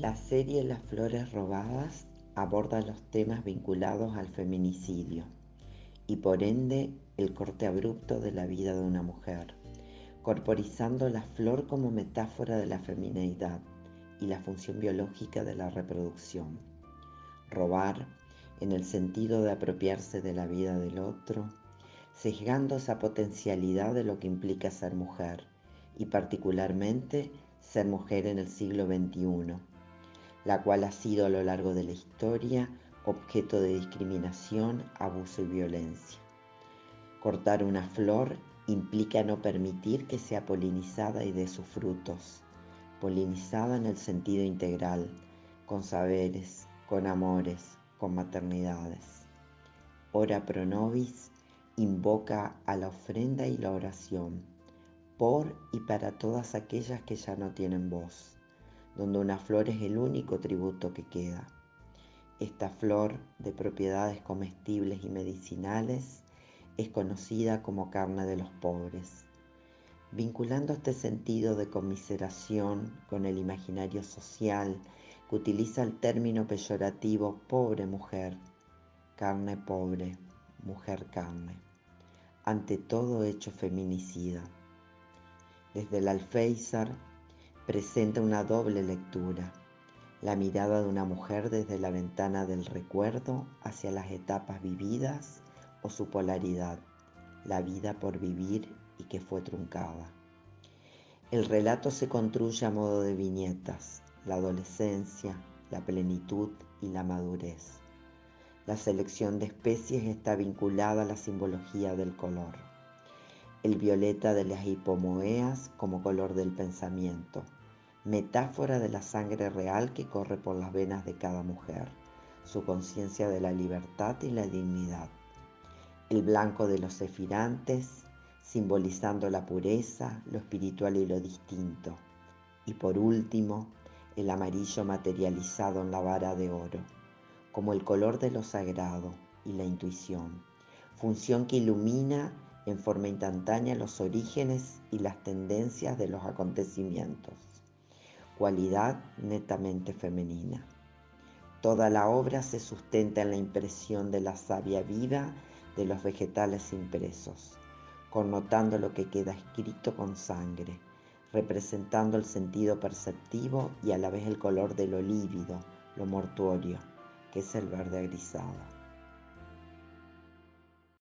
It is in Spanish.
La serie Las Flores Robadas aborda los temas vinculados al feminicidio y por ende el corte abrupto de la vida de una mujer, corporizando la flor como metáfora de la feminidad y la función biológica de la reproducción. Robar, en el sentido de apropiarse de la vida del otro, sesgando esa potencialidad de lo que implica ser mujer y particularmente ser mujer en el siglo XXI la cual ha sido a lo largo de la historia objeto de discriminación, abuso y violencia. Cortar una flor implica no permitir que sea polinizada y dé sus frutos, polinizada en el sentido integral, con saberes, con amores, con maternidades. Ora pro nobis invoca a la ofrenda y la oración por y para todas aquellas que ya no tienen voz donde una flor es el único tributo que queda. Esta flor de propiedades comestibles y medicinales es conocida como carne de los pobres. Vinculando este sentido de conmiseración con el imaginario social que utiliza el término peyorativo pobre mujer, carne pobre, mujer carne, ante todo hecho feminicida. Desde el alféizar presenta una doble lectura, la mirada de una mujer desde la ventana del recuerdo hacia las etapas vividas o su polaridad, la vida por vivir y que fue truncada. El relato se construye a modo de viñetas, la adolescencia, la plenitud y la madurez. La selección de especies está vinculada a la simbología del color. El violeta de las hipomoeas como color del pensamiento, metáfora de la sangre real que corre por las venas de cada mujer, su conciencia de la libertad y la dignidad. El blanco de los cefirantes, simbolizando la pureza, lo espiritual y lo distinto. Y por último, el amarillo materializado en la vara de oro, como el color de lo sagrado y la intuición, función que ilumina en forma instantánea los orígenes y las tendencias de los acontecimientos cualidad netamente femenina. Toda la obra se sustenta en la impresión de la savia vida de los vegetales impresos, connotando lo que queda escrito con sangre, representando el sentido perceptivo y a la vez el color de lo lívido, lo mortuorio, que es el verde agrisado.